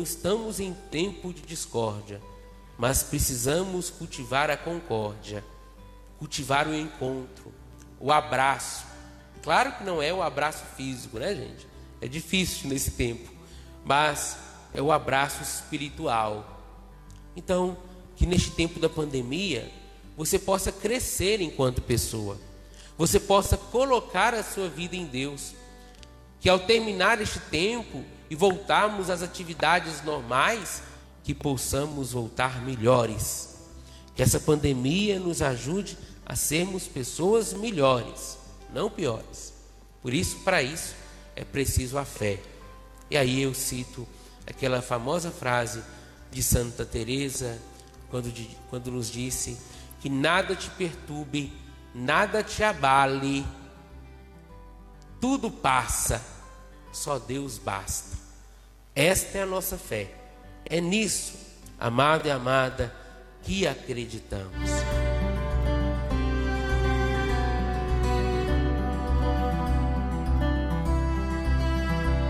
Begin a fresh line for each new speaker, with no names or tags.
não estamos em tempo de discórdia, mas precisamos cultivar a concórdia, cultivar o encontro, o abraço. Claro que não é o abraço físico, né, gente? É difícil nesse tempo, mas é o abraço espiritual. Então, que neste tempo da pandemia, você possa crescer enquanto pessoa, você possa colocar a sua vida em Deus, que ao terminar este tempo e voltarmos às atividades normais, que possamos voltar melhores. Que essa pandemia nos ajude a sermos pessoas melhores, não piores. Por isso, para isso, é preciso a fé. E aí eu cito aquela famosa frase de Santa Teresa, quando, quando nos disse que nada te perturbe, nada te abale, tudo passa, só Deus basta. Esta é a nossa fé. É nisso, amado e amada, que acreditamos.